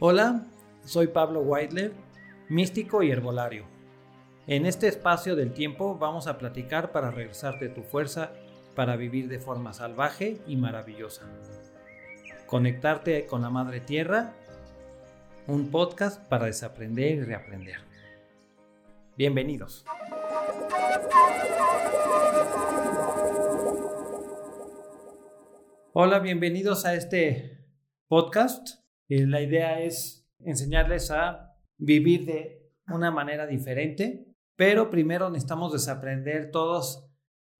Hola, soy Pablo Weidler, místico y herbolario. En este espacio del tiempo vamos a platicar para regresarte tu fuerza para vivir de forma salvaje y maravillosa. Conectarte con la Madre Tierra, un podcast para desaprender y reaprender. Bienvenidos. Hola, bienvenidos a este podcast eh, la idea es enseñarles a vivir de una manera diferente, pero primero necesitamos desaprender todos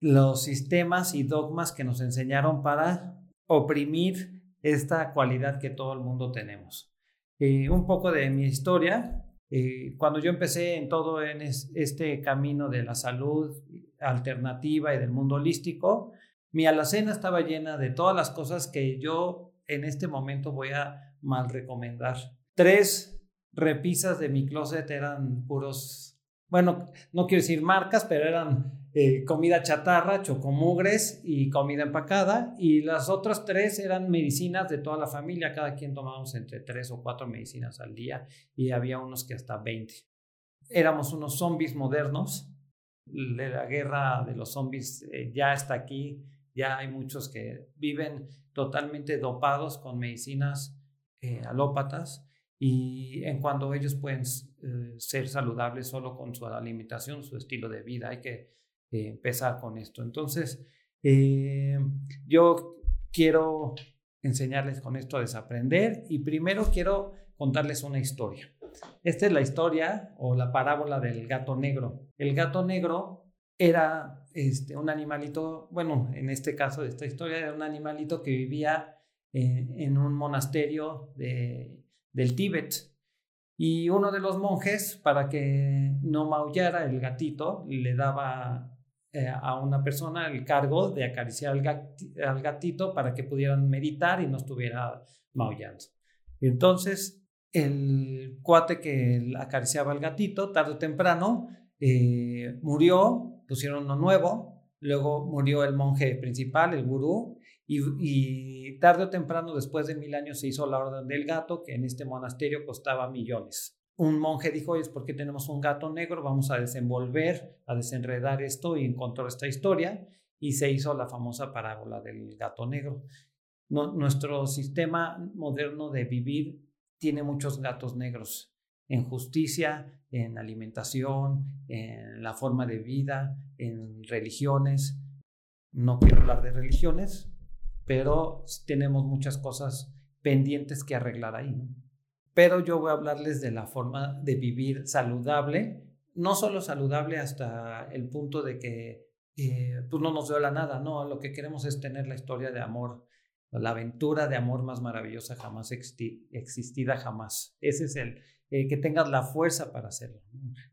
los sistemas y dogmas que nos enseñaron para oprimir esta cualidad que todo el mundo tenemos. Eh, un poco de mi historia. Eh, cuando yo empecé en todo en este camino de la salud alternativa y del mundo holístico, mi alacena estaba llena de todas las cosas que yo en este momento voy a mal recomendar. Tres repisas de mi closet eran puros, bueno, no quiero decir marcas, pero eran eh, comida chatarra, chocomugres y comida empacada. Y las otras tres eran medicinas de toda la familia. Cada quien tomábamos entre tres o cuatro medicinas al día y había unos que hasta 20. Éramos unos zombies modernos. La guerra de los zombies eh, ya está aquí. Ya hay muchos que viven totalmente dopados con medicinas eh, alópatas y en cuanto ellos pueden eh, ser saludables solo con su alimentación, su estilo de vida. Hay que eh, empezar con esto. Entonces, yo quiero enseñarles con esto a desaprender y primero quiero contarles una historia. Esta es la historia o la parábola del gato negro. El gato negro era este, un animalito, bueno, en este caso de esta historia, era un animalito que vivía en un monasterio del Tíbet. Y uno de los monjes, para que no maullara el gatito, le daba eh, a una persona el cargo de acariciar al, gatito para que pudieran meditar y no estuviera maullando. Entonces, el cuate que acariciaba al gatito, tarde o temprano, eh, murió, pusieron uno nuevo, luego murió el monje principal, el gurú, y, tarde o temprano, después de mil años, se hizo la Orden del Gato, que en este monasterio costaba millones. Un monje dijo, oye, ¿por qué tenemos un gato negro? Vamos a desenvolver, a desenredar esto y encontró esta historia y se hizo la famosa parábola del gato negro. nuestro sistema moderno de vivir tiene muchos gatos negros en justicia, en alimentación, en la forma de vida, en religiones. No quiero hablar de religiones, pero tenemos muchas cosas pendientes que arreglar ahí. Pero yo voy a hablarles de la forma de vivir saludable, no solo saludable hasta el punto de que eh, pues no nos duela nada, no, lo que queremos es tener la historia de amor, la aventura de amor más maravillosa jamás existida jamás. Ese es el, eh, que tengas la fuerza para hacerlo,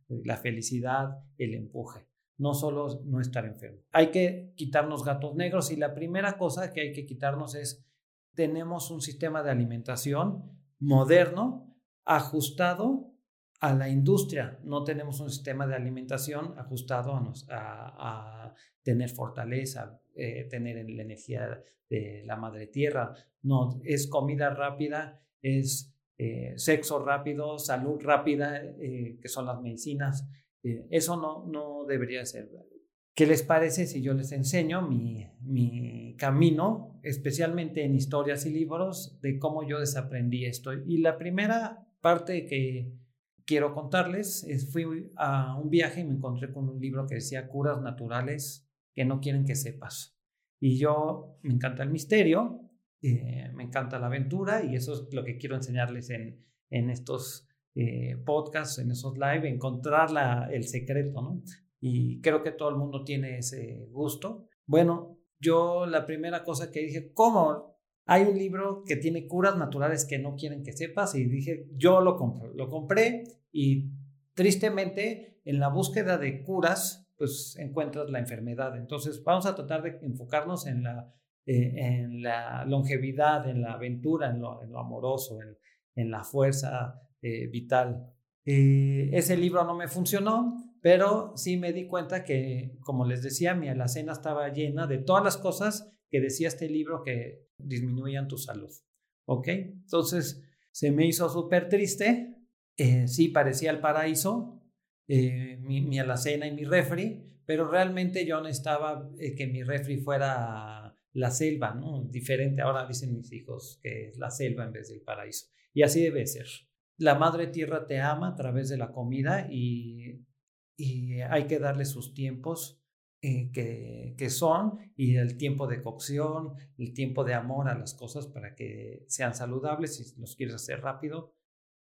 la felicidad, el empuje no solo no estar enfermo. Hay que quitarnos gatos negros y la primera cosa que hay que quitarnos es, tenemos un sistema de alimentación moderno, ajustado a la industria. No tenemos un sistema de alimentación ajustado a, a, tener fortaleza, eh, tener la energía de la madre tierra. No, es comida rápida, es eh, sexo rápido, salud rápida, eh, que son las medicinas. Eh, eso no, no debería ser. ¿Qué les parece si yo les enseño mi, mi camino, especialmente en historias y libros, de cómo yo desaprendí esto? Y la primera parte que quiero contarles es fui a un viaje y me encontré con un libro que decía curas naturales que no quieren que sepas. Y yo me encanta el misterio, eh, me encanta la aventura y eso es lo que quiero enseñarles en, en estos eh, podcasts, en esos live, encontrar la, el secreto, ¿no? Y creo que todo el mundo tiene ese gusto. Bueno, yo la primera cosa que dije, ¿cómo? Hay un libro que tiene curas naturales que no quieren que sepas y dije, yo lo compré, lo compré y tristemente en la búsqueda de curas, pues encuentras la enfermedad. Entonces vamos a tratar de enfocarnos en la, eh, en la longevidad, en la aventura, en lo, en lo amoroso, en, en la fuerza eh, vital. ese libro no me funcionó, pero sí me di cuenta que, como les decía, mi alacena estaba llena de todas las cosas que decía este libro que disminuían tu salud. ¿Ok? Entonces, Se me hizo súper triste. Eh, sí, parecía el paraíso, eh, mi, mi, alacena y mi refri, pero realmente yo necesitaba eh, que mi refri fuera la selva, ¿no? Diferente, ahora dicen mis hijos que es la selva en vez del paraíso. Y así debe ser. La madre tierra te ama a través de la comida y, hay que darle sus tiempos eh, que, que, son y el tiempo de cocción, el tiempo de amor a las cosas para que sean saludables. Si los quieres hacer rápido,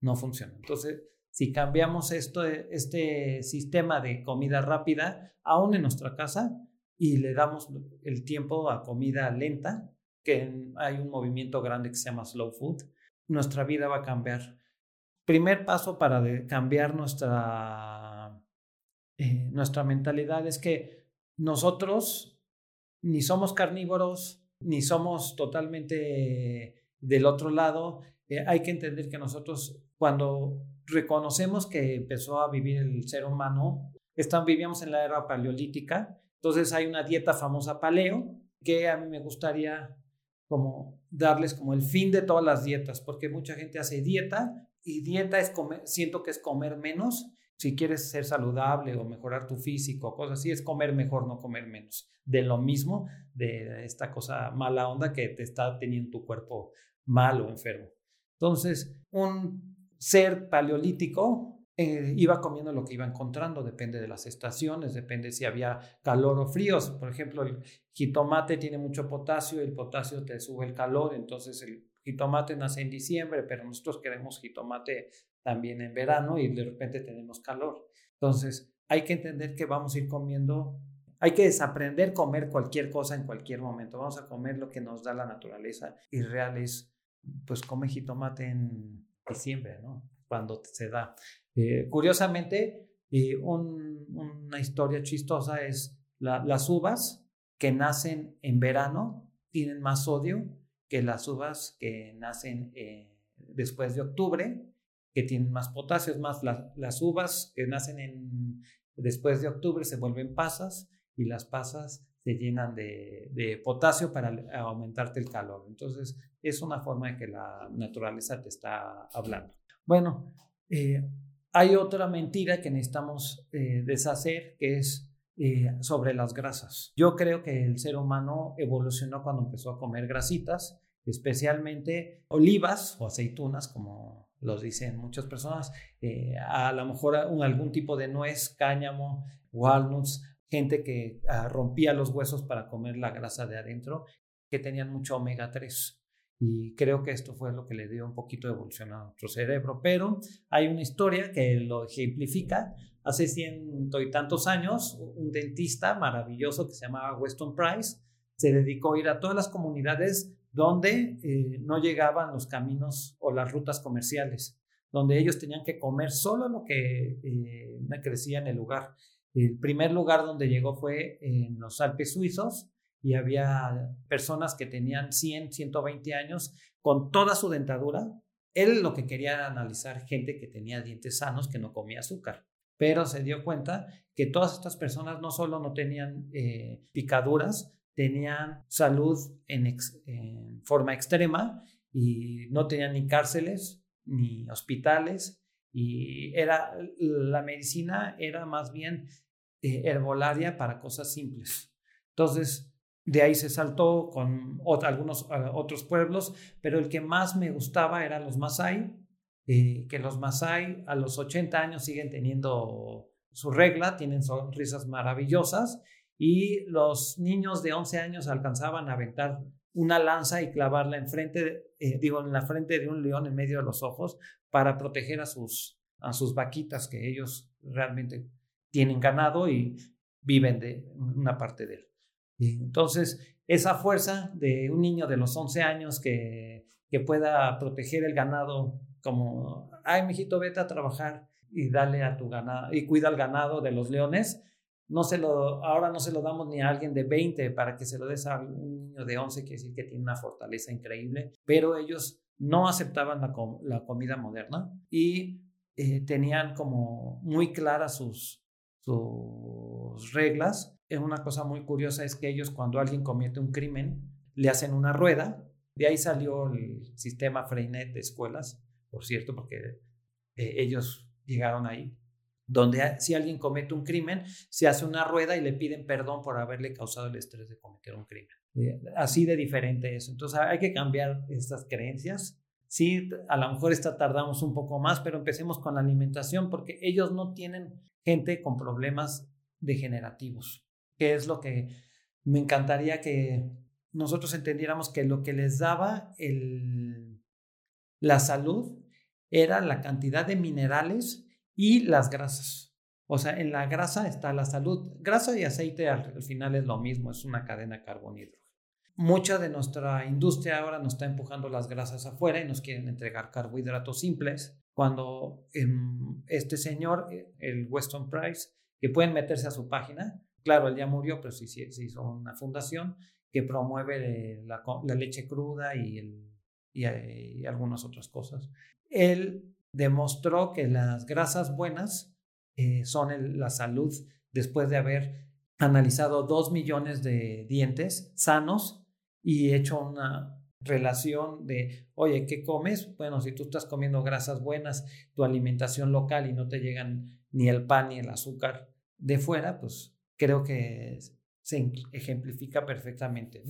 no funciona. Entonces, si cambiamos esto, este sistema de comida rápida, aún en nuestra casa, y le damos el tiempo a comida lenta, que hay un movimiento grande que se llama slow food, nuestra vida va a cambiar. Primer paso para cambiar nuestra, eh, nuestra mentalidad es que nosotros ni somos carnívoros, ni somos totalmente del otro lado. Eh, hay que entender que nosotros cuando reconocemos que empezó a vivir el ser humano, están, vivíamos en la era paleolítica, entonces hay una dieta famosa paleo que a mí me gustaría como darles como el fin de todas las dietas, porque mucha gente hace dieta y dieta es comer, siento que es comer menos. Si quieres ser saludable o mejorar tu físico, cosas así, es comer mejor, no comer menos. De lo mismo, de esta cosa mala onda que te está teniendo tu cuerpo mal o enfermo. Entonces, un ser paleolítico eh, iba comiendo lo que iba encontrando, depende de las estaciones, depende si había calor o fríos. Por ejemplo, el jitomate tiene mucho potasio el potasio te sube el calor, entonces el jitomate nace en diciembre, pero nosotros queremos jitomate también en verano y de repente tenemos calor. Entonces, hay que entender que vamos a ir comiendo, hay que desaprender comer cualquier cosa en cualquier momento. Vamos a comer lo que nos da la naturaleza y real es, pues come jitomate en diciembre, ¿no? Cuando se da. Eh, curiosamente, eh, una historia chistosa es las uvas que nacen en verano tienen más sodio que las uvas que nacen eh, después de octubre, que tienen más potasio. Es más, las uvas que nacen en, después de octubre se vuelven pasas y las pasas se llenan de, de, potasio para aumentarte el calor. Entonces, es una forma de que la naturaleza te está hablando. Bueno, eh, hay otra mentira que necesitamos eh, deshacer, que es eh, sobre las grasas. Yo creo que el ser humano evolucionó cuando empezó a comer grasitas, especialmente olivas o aceitunas, como los dicen muchas personas, a lo mejor algún tipo de nuez, cáñamo, walnuts, gente que ah, rompía los huesos para comer la grasa de adentro, que tenían mucho omega 3. Y creo que esto fue lo que le dio un poquito de evolución a nuestro cerebro. Pero hay una historia que lo ejemplifica. Hace ciento y tantos años, un dentista maravilloso que se llamaba Weston Price se dedicó a ir a todas las comunidades donde eh, no llegaban los caminos o las rutas comerciales, donde ellos tenían que comer solo lo que eh, crecía en el lugar. El primer lugar donde llegó fue en los Alpes suizos, y había personas que tenían 100, 120 años con toda su dentadura. Él lo que quería era analizar gente que tenía dientes sanos, que no comía azúcar, pero se dio cuenta que todas estas personas no solo no tenían eh, picaduras, tenían salud en, forma extrema y no tenían ni cárceles ni hospitales y era la medicina era más bien eh, herbolaria para cosas simples. Entonces, de ahí se saltó con algunos otros pueblos, pero el que más me gustaba eran los Masai, eh, que los Masai a los 80 años siguen teniendo su regla, tienen sonrisas maravillosas y los niños de 11 años alcanzaban a aventar una lanza y clavarla enfrente, eh, digo, en la frente de un león en medio de los ojos para proteger a sus, a sus vaquitas que ellos realmente tienen ganado y viven de una parte de él. Entonces, esa fuerza de un niño de los 11 años que, que pueda proteger el ganado como, ay, mijito, vete a trabajar y dale a tu ganado y cuida el ganado de los leones, no se lo, ahora no se lo damos ni a alguien de 20 para que se lo des a un niño de 11, que decir que tiene una fortaleza increíble, pero ellos no aceptaban la, la comida moderna y eh, tenían como muy claras sus, sus reglas una cosa muy curiosa es que ellos cuando alguien comete un crimen, le hacen una rueda. De ahí salió el sistema Freinet de escuelas, por cierto, porque eh, ellos llegaron ahí, donde si alguien comete un crimen, se hace una rueda y le piden perdón por haberle causado el estrés de cometer un crimen. Así de diferente es. Entonces hay que cambiar estas creencias. Sí, a lo mejor esta tardamos un poco más, pero empecemos con la alimentación porque ellos no tienen gente con problemas degenerativos, que es lo que me encantaría que nosotros entendiéramos que lo que les daba la salud era la cantidad de minerales y las grasas. O sea, en la grasa está la salud. Grasa y aceite al, final es lo mismo, es una cadena carbonídrica. Mucha de nuestra industria ahora nos está empujando las grasas afuera y nos quieren entregar carbohidratos simples, cuando em, este señor, el Weston Price, que pueden meterse a su página, claro, él ya murió, pero sí, sí, hizo una fundación que promueve la, leche cruda y, el, y algunas otras cosas. Él demostró que las grasas buenas eh, son la salud después de haber analizado dos millones de dientes sanos y hecho una relación de, oye, ¿qué comes? Bueno, si tú estás comiendo grasas buenas, tu alimentación local y no te llegan ni el pan ni el azúcar de fuera, pues creo que se ejemplifica perfectamente.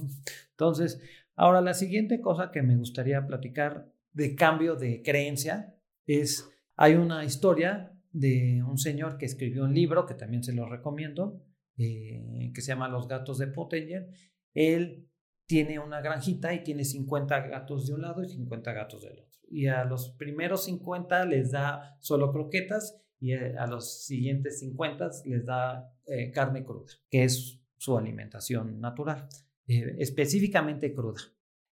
Entonces, ahora la siguiente cosa que me gustaría platicar de cambio de creencia es, hay una historia de un señor que escribió un libro, que también se lo recomiendo, eh, que se llama Los gatos de Pottinger. Él tiene una granjita y tiene 50 gatos de un lado y 50 gatos del otro. Y a los primeros 50 les da solo croquetas y eh, a los siguientes 50 les da eh, carne cruda, que es su alimentación natural, específicamente cruda.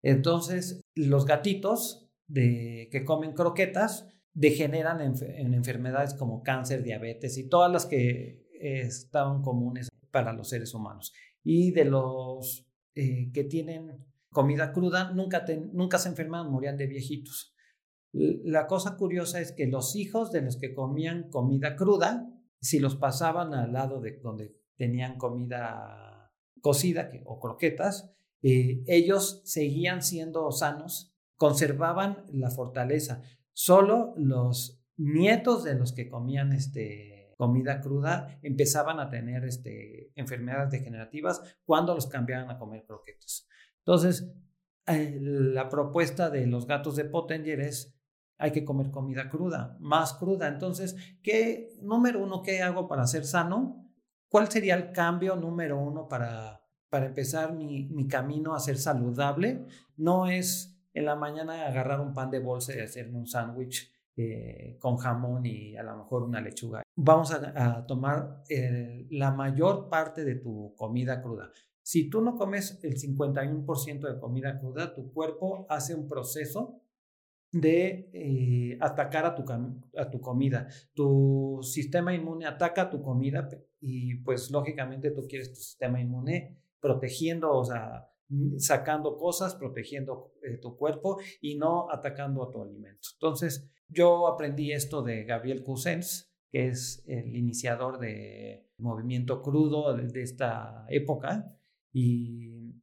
Entonces, los gatitos de, que comen croquetas degeneran en, enfermedades como cáncer, diabetes y todas las que estaban comunes para los seres humanos. Y de los eh, que tienen comida cruda, nunca, nunca se enferman, morían de viejitos. La cosa curiosa es que los hijos de los que comían comida cruda, si los pasaban al lado de donde tenían comida cocida o croquetas, eh, ellos seguían siendo sanos, conservaban la fortaleza. Solo los nietos de los que comían este, comida cruda empezaban a tener este, enfermedades degenerativas cuando los cambiaban a comer croquetas. Entonces, eh, la propuesta de los gatos de Pottinger es hay que comer comida cruda, más cruda. Entonces, ¿qué, número uno, qué hago para ser sano? ¿Cuál sería el cambio número uno para, para empezar mi, mi camino a ser saludable? No es en la mañana agarrar un pan de bolsa y hacerme un sándwich eh, con jamón y a lo mejor una lechuga. Vamos a, tomar la mayor parte de tu comida cruda. Si tú no comes el 51% de comida cruda, tu cuerpo hace un proceso de eh, atacar a tu, a tu comida. Tu sistema inmune ataca tu comida y pues lógicamente tú quieres tu sistema inmune protegiendo, o sea, Mm, sacando cosas, protegiendo eh, tu cuerpo y no atacando a tu alimento. Entonces, yo aprendí esto de Gabriel Cousens, que es el iniciador del movimiento crudo de, esta época y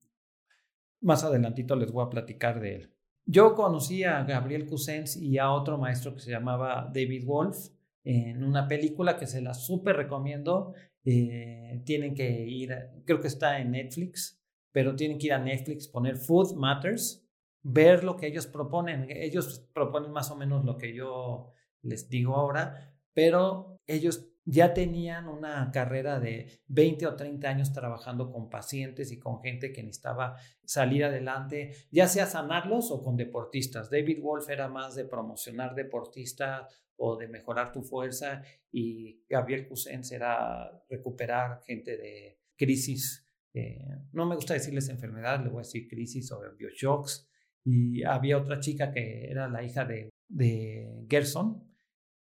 más adelantito les voy a platicar de él. Yo conocí a Gabriel Cousens y a otro maestro que se llamaba David Wolf en una película que se la súper recomiendo. Eh, tienen que ir, creo que está en Netflix, pero tienen que ir a Netflix, poner Food Matters, ver lo que ellos proponen. Ellos proponen más o menos lo que yo les digo ahora, pero ellos ya tenían una carrera de 20 o 30 años trabajando con pacientes y con gente que necesitaba salir adelante, ya sea sanarlos o con deportistas. David Wolf era más de promocionar deportistas o de mejorar tu fuerza y Gabriel Cousens era recuperar gente de crisis eh, no me gusta decirles enfermedad, le voy a decir crisis o bioshocks. Y había otra chica que era la hija de, de Gerson,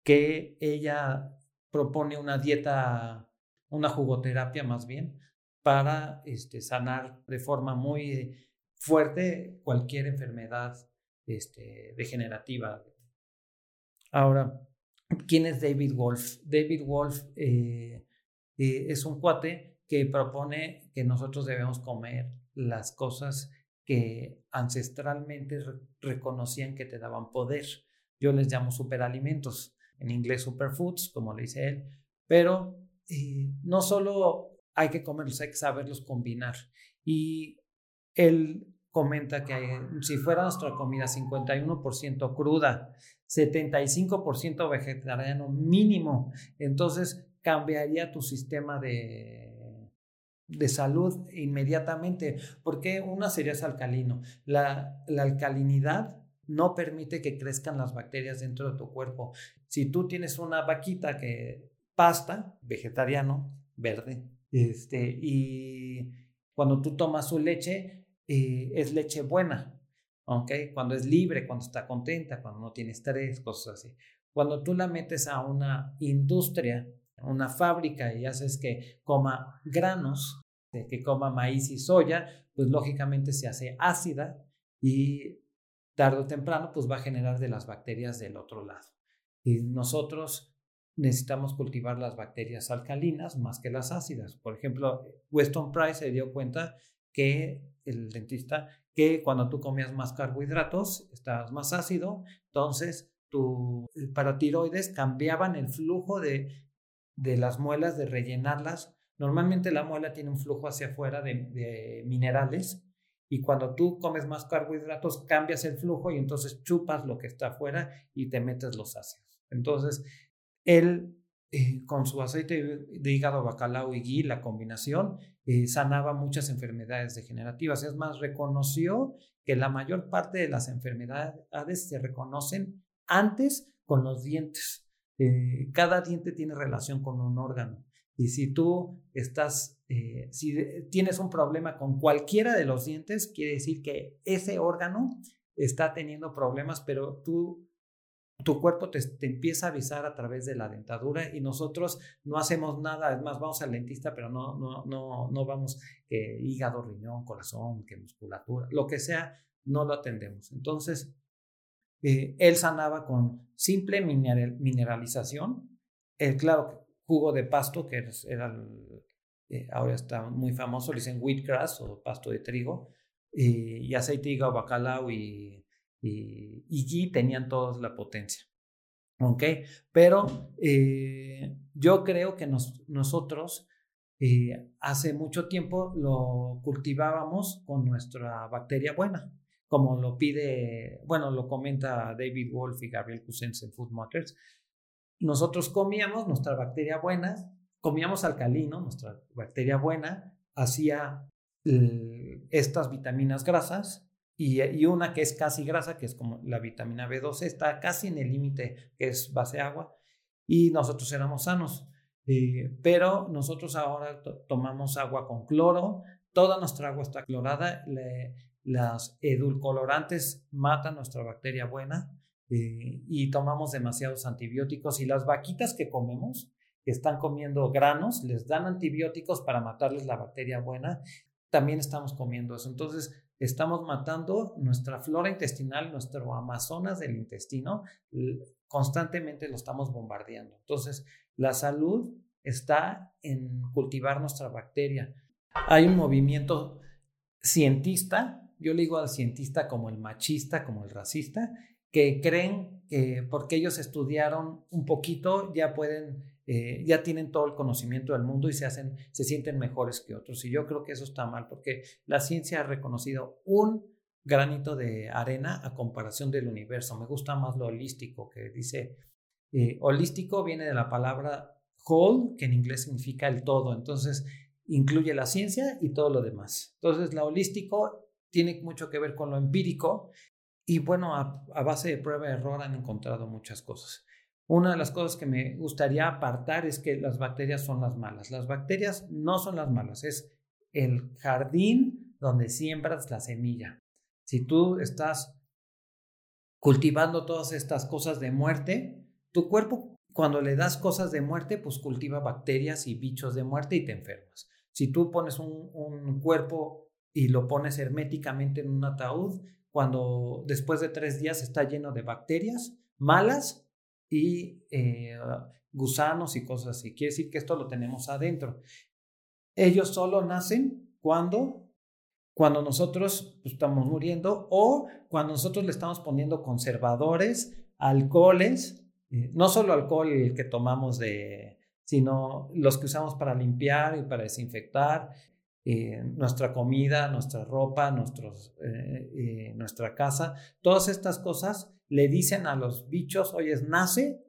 que ella propone una dieta, una jugoterapia más bien, para este, sanar de forma muy fuerte cualquier enfermedad este, degenerativa. Ahora, ¿quién es David Wolf? David Wolf eh, eh, es un cuate que propone que nosotros debemos comer las cosas que ancestralmente reconocían que te daban poder. Yo les llamo superalimentos, en inglés superfoods, como le dice él, pero eh, no solo hay que comerlos, hay que saberlos combinar. Y él comenta que si fuera nuestra comida 51% cruda, 75% vegetariano mínimo, entonces cambiaría tu sistema de, de salud inmediatamente, porque una sería alcalino. La, la alcalinidad no permite que crezcan las bacterias dentro de tu cuerpo. Si tú tienes una vaquita que pasta, vegetariano, verde, este, y cuando tú tomas su leche, eh, es leche buena, ¿ok? Cuando es libre, cuando está contenta, cuando no tiene estrés, cosas así. Cuando tú la metes a una industria, una fábrica y haces que coma granos, que coma maíz y soya, pues lógicamente se hace ácida y tarde o temprano pues va a generar de las bacterias del otro lado. Y nosotros necesitamos cultivar las bacterias alcalinas más que las ácidas. Por ejemplo, Weston Price se dio cuenta que el dentista que cuando tú comías más carbohidratos estabas más ácido, entonces tu paratiroides cambiaban el flujo de, de las muelas, de rellenarlas. Normalmente la muela tiene un flujo hacia afuera de, de minerales y cuando tú comes más carbohidratos cambias el flujo y entonces chupas lo que está afuera y te metes los ácidos. Entonces, él, eh, con su aceite de hígado, bacalao y ghee, la combinación, eh, sanaba muchas enfermedades degenerativas. Es más, reconoció que la mayor parte de las enfermedades se reconocen antes con los dientes. Eh, cada diente tiene relación con un órgano. Y si tú estás, si tienes un problema con cualquiera de los dientes, quiere decir que ese órgano está teniendo problemas, pero tú tu cuerpo te, empieza a avisar a través de la dentadura y nosotros no hacemos nada, es más, vamos al dentista, pero no, no, no, no vamos que hígado, riñón, corazón, que musculatura, lo que sea, no lo atendemos. Entonces, eh, él sanaba con simple mineralización, el claro, jugo de pasto, que era, eh, ahora está muy famoso, le dicen wheatgrass o pasto de trigo, y aceite, hígado, bacalao y y, y tenían todos la potencia. ¿Ok? Pero eh, yo creo que nosotros eh, hace mucho tiempo lo cultivábamos con nuestra bacteria buena, como lo pide, bueno, lo comenta David Wolf y Gabriel Cousens en Food Matters. Nosotros comíamos nuestra bacteria buena, comíamos alcalino, nuestra bacteria buena, hacía eh, estas vitaminas grasas y, una que es casi grasa, que es como la vitamina B12, está casi en el límite que es base agua, y nosotros éramos sanos. Eh, pero nosotros ahora tomamos agua con cloro, toda nuestra agua está clorada, las edulcorantes matan nuestra bacteria buena eh, y tomamos demasiados antibióticos y las vaquitas que comemos, están comiendo granos, les dan antibióticos para matarles la bacteria buena, también estamos comiendo eso. Entonces, estamos matando nuestra flora intestinal, nuestro Amazonas del intestino, constantemente lo estamos bombardeando. Entonces, la salud está en cultivar nuestra bacteria. Hay un movimiento cientista, yo le digo al cientista como el machista, como el racista, que creen que porque ellos estudiaron un poquito ya pueden eh, ya tienen todo el conocimiento del mundo y se, hacen, se sienten mejores que otros. Y yo creo que eso está mal porque la ciencia ha reconocido un granito de arena a comparación del universo. Me gusta más lo holístico, que dice, eh, holístico viene de la palabra whole, que en inglés significa el todo. Entonces, incluye la ciencia y todo lo demás. Entonces, lo holístico tiene mucho que ver con lo empírico y bueno, a, a base de prueba y error han encontrado muchas cosas. Una de las cosas que me gustaría apartar es que las bacterias son las malas. Las bacterias no son las malas, es el jardín donde siembras la semilla. Si tú estás cultivando todas estas cosas de muerte, tu cuerpo cuando le das cosas de muerte, pues cultiva bacterias y bichos de muerte y te enfermas. Si tú pones un, un cuerpo y lo pones herméticamente en un ataúd, cuando después de tres días está lleno de bacterias malas, y eh, gusanos y cosas así. Quiere decir que esto lo tenemos adentro. Ellos solo nacen cuando, cuando nosotros pues, estamos muriendo o cuando nosotros le estamos poniendo conservadores alcoholes, eh, no solo alcohol que tomamos de, sino los que usamos para limpiar y para desinfectar, eh, nuestra comida, nuestra ropa, nuestros, nuestra casa, todas estas cosas le dicen a los bichos, oye, nace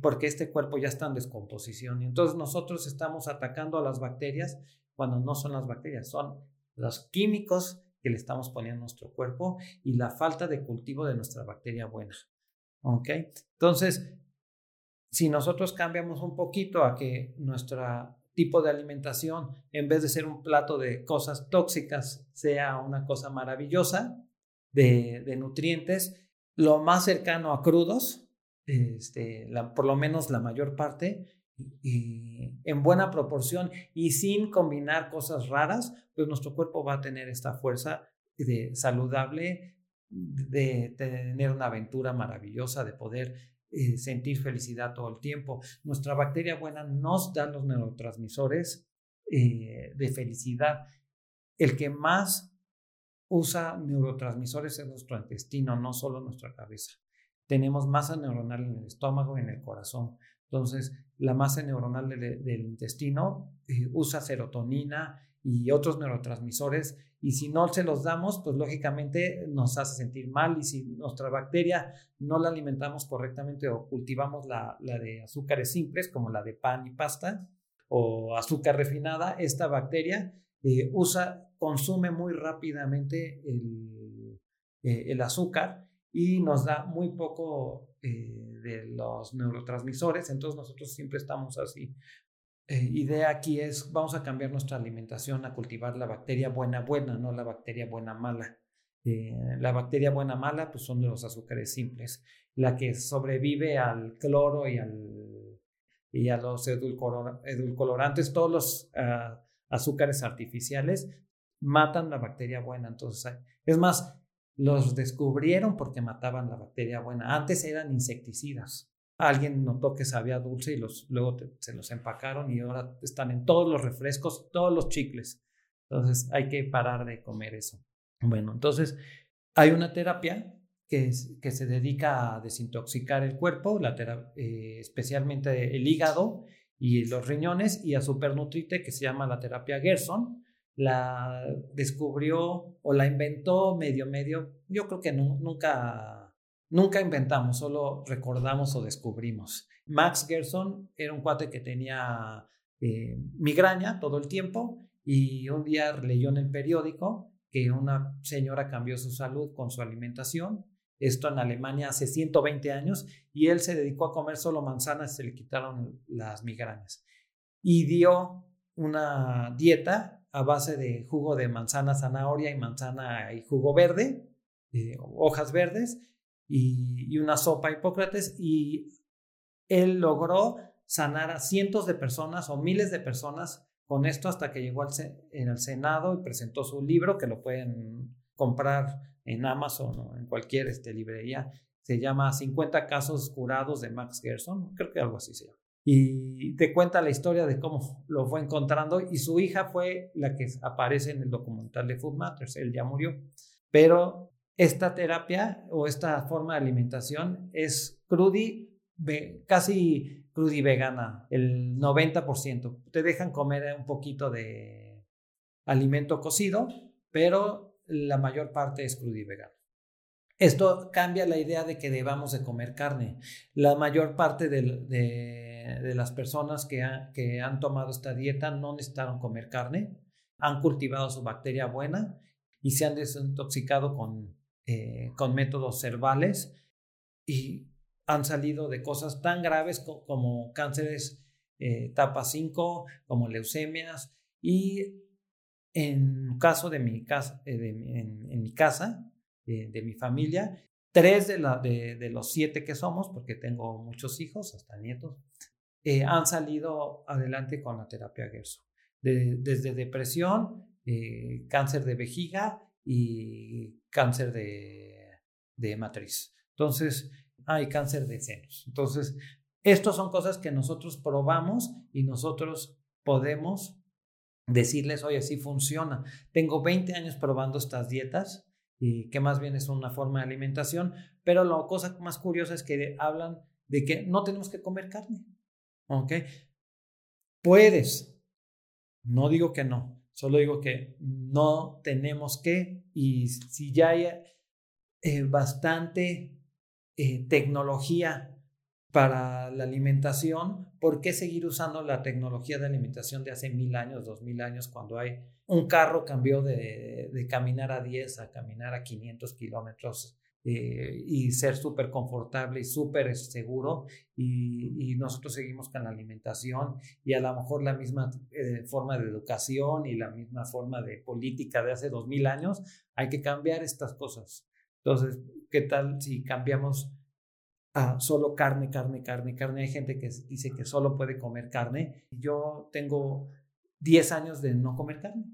porque este cuerpo ya está en descomposición. Y entonces nosotros estamos atacando a las bacterias cuando no son las bacterias, son los químicos que le estamos poniendo a nuestro cuerpo y la falta de cultivo de nuestra bacteria buena. ¿Ok? Entonces, si nosotros cambiamos un poquito a que nuestro tipo de alimentación, en vez de ser un plato de cosas tóxicas, sea una cosa maravillosa de, de nutrientes, lo más cercano a crudos, este, por lo menos la mayor parte, en buena proporción y sin combinar cosas raras, pues nuestro cuerpo va a tener esta fuerza de saludable, de tener una aventura maravillosa, de poder eh, sentir felicidad todo el tiempo. Nuestra bacteria buena nos da los neurotransmisores eh, de felicidad. El que más usa neurotransmisores es nuestro intestino, no solo nuestra cabeza. Tenemos masa neuronal en el estómago y en el corazón. Entonces, la masa neuronal del intestino eh, usa serotonina y otros neurotransmisores y si no se los damos, pues lógicamente nos hace sentir mal y si nuestra bacteria no la alimentamos correctamente o cultivamos la, de azúcares simples como la de pan y pasta o azúcar refinada, esta bacteria eh, usa, consume muy rápidamente el, eh, el azúcar y nos da muy poco eh, de los neurotransmisores, entonces nosotros siempre estamos así. Idea aquí es, vamos a cambiar nuestra alimentación a cultivar la bacteria buena buena, no la bacteria buena mala. La bacteria buena mala pues son de los azúcares simples. La que sobrevive al cloro y, al, y a los edulcorantes, todos los ah, azúcares artificiales matan la bacteria buena. Entonces, es más, los descubrieron porque mataban la bacteria buena. Antes eran insecticidas. Alguien notó que sabía dulce y los, luego se los empacaron y ahora están en todos los refrescos, todos los chicles. Entonces hay que parar de comer eso. Bueno, entonces hay una terapia que, que se dedica a desintoxicar el cuerpo, la eh, especialmente el hígado y los riñones, y a supernutrite que se llama la terapia Gerson la descubrió o la inventó medio medio. Yo creo que nunca, nunca inventamos, solo recordamos o descubrimos. Max Gerson era un cuate que tenía eh, migraña todo el tiempo y un día leyó en el periódico que una señora cambió su salud con su alimentación. Esto en Alemania hace 120 años y él se dedicó a comer solo manzanas y se le quitaron las migrañas. Y dio una dieta a base de jugo de manzana, zanahoria y manzana y jugo verde, eh, hojas verdes, y, una sopa Hipócrates, y él logró sanar a cientos de personas o miles de personas con esto hasta que llegó al en el Senado y presentó su libro, que lo pueden comprar en Amazon o en cualquier este, librería. Se llama 50 casos curados de Max Gerson, creo que algo así se llama y te cuenta la historia de cómo lo fue encontrando y su hija fue la que aparece en el documental de Food Matters, él ya murió, pero esta terapia o esta forma de alimentación es crudi, casi crudi vegana, el 90%. Te dejan comer un poquito de alimento cocido, pero la mayor parte es crudi vegana. Esto cambia la idea de que debamos de comer carne. La mayor parte de, las personas que, que, han tomado esta dieta no necesitaron comer carne, han cultivado su bacteria buena y se han desintoxicado con, eh, con métodos herbales y han salido de cosas tan graves como cánceres eh, etapa 5, como leucemias y en caso de mi casa, eh, en mi casa de, mi familia, tres de, la, de, los siete que somos, porque tengo muchos hijos, hasta nietos, eh, han salido adelante con la terapia Gerson. desde depresión, eh, cáncer de vejiga y cáncer de, de matriz. Entonces, hay cáncer de senos. Entonces, estas son cosas que nosotros probamos y nosotros podemos decirles, oye, sí funciona. Tengo 20 años probando estas dietas y que más bien es una forma de alimentación, pero la cosa más curiosa es que hablan de que no tenemos que comer carne. ¿Ok? Puedes, no digo que no, solo digo que no tenemos que, y si ya hay eh, bastante eh, tecnología para la alimentación, ¿por qué seguir usando la tecnología de alimentación de hace mil años, dos mil años, cuando hay un carro cambió de, caminar a 10 a caminar a 500 kilómetros eh, y ser súper confortable y súper seguro y, nosotros seguimos con la alimentación y a lo mejor la misma eh, forma de educación y la misma forma de política de hace dos mil años, hay que cambiar estas cosas. Entonces, ¿qué tal si cambiamos a solo carne, carne, carne, carne? Hay gente que dice que solo puede comer carne. Yo tengo 10 años de no comer carne.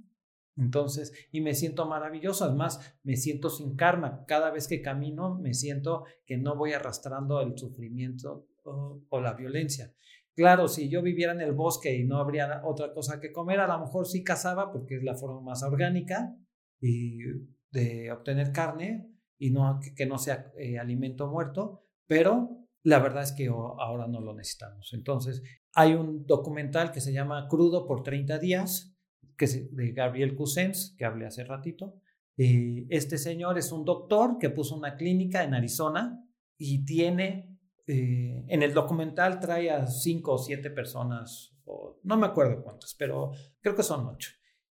Entonces, y me siento maravilloso, además me siento sin karma. Cada vez que camino me siento que no voy arrastrando el sufrimiento o, la violencia. Claro, si yo viviera en el bosque y no habría otra cosa que comer, a lo mejor sí cazaba porque es la forma más orgánica y de obtener carne y no que, no sea eh, alimento muerto, pero la verdad es que ahora no lo necesitamos. Entonces, hay un documental que se llama Crudo por 30 días, que es de Gabriel Cousens, que hablé hace ratito. Eh, este señor es un doctor que puso una clínica en Arizona y tiene, eh, en el documental trae a cinco o siete personas, no me acuerdo cuántas, pero creo que son ocho.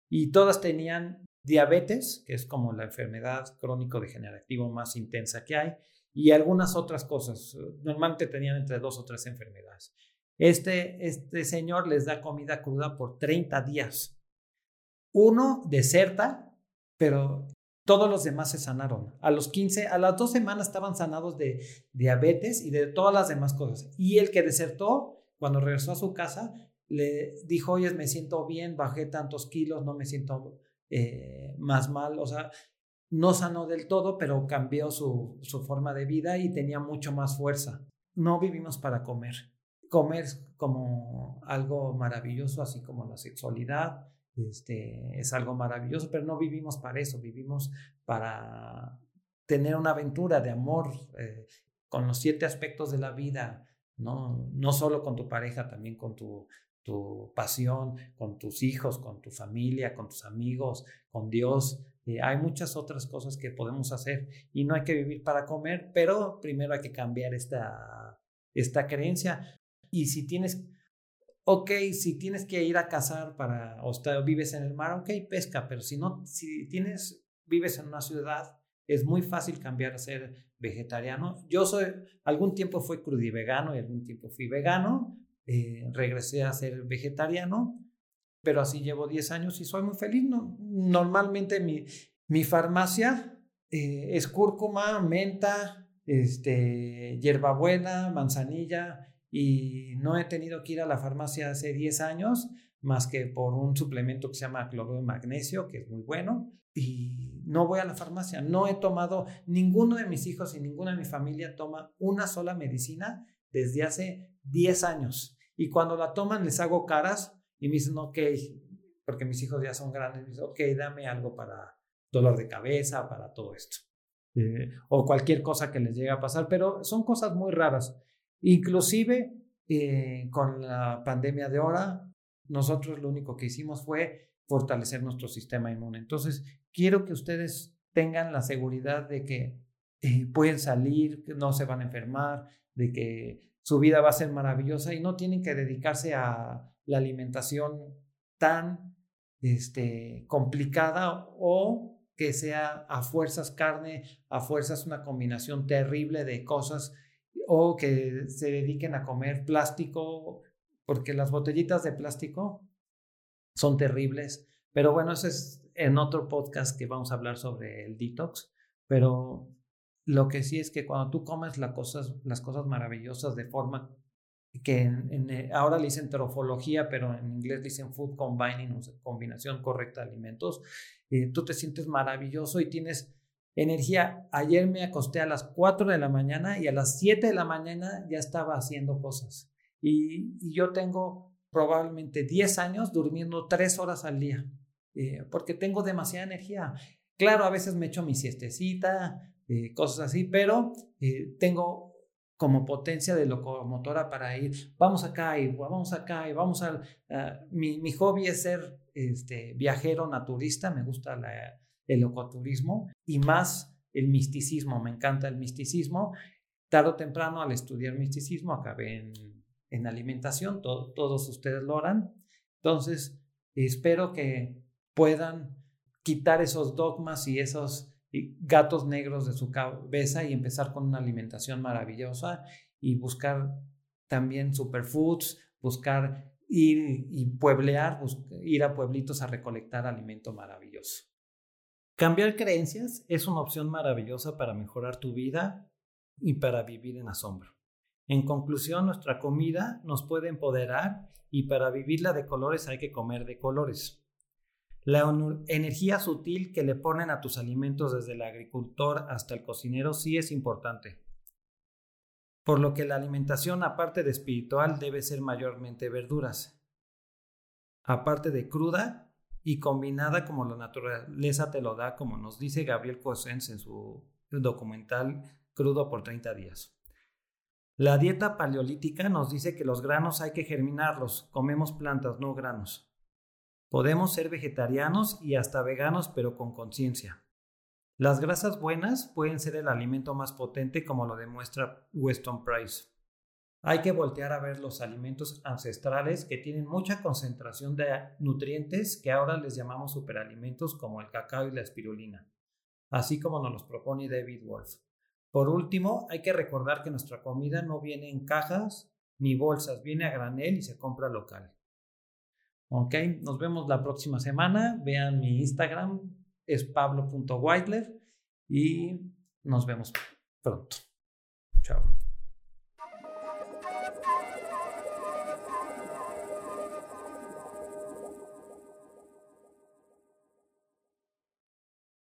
Y todas tenían diabetes, que es como la enfermedad crónico-degenerativa más intensa que hay, y algunas otras cosas. Normalmente tenían entre dos o tres enfermedades. Este, este señor les da comida cruda por 30 días uno deserta, pero todos los demás se sanaron. A los 15, a las dos semanas estaban sanados de diabetes y de todas las demás cosas. Y el que desertó, cuando regresó a su casa, le dijo, oye, me siento bien, bajé tantos kilos, no me siento eh, más mal. O sea, no sanó del todo, pero cambió su, su forma de vida y tenía mucho más fuerza. No vivimos para comer. Comer como algo maravilloso, así como la sexualidad, este, es algo maravilloso, pero no vivimos para eso, vivimos para tener una aventura de amor eh, con los siete aspectos de la vida, ¿no? no solo con tu pareja, también con tu, tu pasión, con tus hijos, con tu familia, con tus amigos, con Dios. Eh, hay muchas otras cosas que podemos hacer y no hay que vivir para comer, pero primero hay que cambiar esta, esta creencia. Y si tienes ok, si tienes que ir a cazar para, o vives en el mar, ok, pesca, pero si no, si tienes, vives en una ciudad, es muy fácil cambiar a ser vegetariano. Yo soy, algún tiempo fui crudivegano y algún tiempo fui vegano, eh, regresé a ser vegetariano, pero así llevo 10 años y soy muy feliz. No, normalmente mi, mi farmacia eh, es cúrcuma, menta, este, hierbabuena, manzanilla, y no he tenido que ir a la farmacia hace 10 años más que por un suplemento que se llama cloruro de magnesio, que es muy bueno, y no voy a la farmacia. No he tomado, ninguno de mis hijos y ninguna de mi familia toma una sola medicina desde hace 10 años. Y cuando la toman les hago caras y me dicen, ok, porque mis hijos ya son grandes, me dicen, ok, dame algo para dolor de cabeza, para todo esto. Eh, o cualquier cosa que les llegue a pasar, pero son cosas muy raras. Inclusive eh, con la pandemia de ahora, nosotros lo único que hicimos fue fortalecer nuestro sistema inmune. Entonces, quiero que ustedes tengan la seguridad de que eh, pueden salir, que no se van a enfermar, de que su vida va a ser maravillosa y no tienen que dedicarse a la alimentación tan este, complicada o que sea a fuerzas carne, a fuerzas una combinación terrible de cosas o que se dediquen a comer plástico, porque las botellitas de plástico son terribles. Pero bueno, eso es en otro podcast que vamos a hablar sobre el detox. Pero lo que sí es que cuando tú comes las cosas, las cosas maravillosas de forma que en, eh, ahora le dicen trofología, pero en inglés dicen food combining, o sea, combinación correcta de alimentos, eh, tú te sientes maravilloso y tienes energía. Ayer me acosté a las 4 de la mañana y a las 7 de la mañana ya estaba haciendo cosas. Y, yo tengo probablemente 10 años durmiendo 3 horas al día, eh, porque tengo demasiada energía. Claro, a veces me echo mi siestecita, eh, cosas así, pero tengo como potencia de locomotora para ir, vamos acá y vamos acá vamos a... mi, mi, hobby es ser este, viajero naturista, me gusta el ecoturismo y más el misticismo, me encanta el misticismo. Tardo o temprano al estudiar misticismo acabé en, en alimentación, todos ustedes lo harán. Entonces, espero que puedan quitar esos dogmas y esos gatos negros de su cabeza y empezar con una alimentación maravillosa y buscar también superfoods, buscar ir y pueblear, ir a pueblitos a recolectar alimento maravilloso. Cambiar creencias es una opción maravillosa para mejorar tu vida y para vivir en asombro. En conclusión, nuestra comida nos puede empoderar y para vivirla de colores hay que comer de colores. La energía sutil que le ponen a tus alimentos desde el agricultor hasta el cocinero sí es importante. Por lo que la alimentación, aparte de espiritual, debe ser mayormente verduras. Aparte de cruda y combinada como la naturaleza te lo da, como nos dice Gabriel Cosens en su documental Crudo por 30 días. La dieta paleolítica nos dice que los granos hay que germinarlos, comemos plantas, no granos. Podemos ser vegetarianos y hasta veganos, pero con conciencia. Las grasas buenas pueden ser el alimento más potente como lo demuestra Weston Price. Hay que voltear a ver los alimentos ancestrales que tienen mucha concentración de nutrientes que ahora les llamamos superalimentos como el cacao y la espirulina, así como nos los propone David Wolf. Por último, hay que recordar que nuestra comida no viene en cajas ni bolsas, viene a granel y se compra local. Ok, nos vemos la próxima semana. Vean mi Instagram, es pablo.whitler y nos vemos pronto. Chao.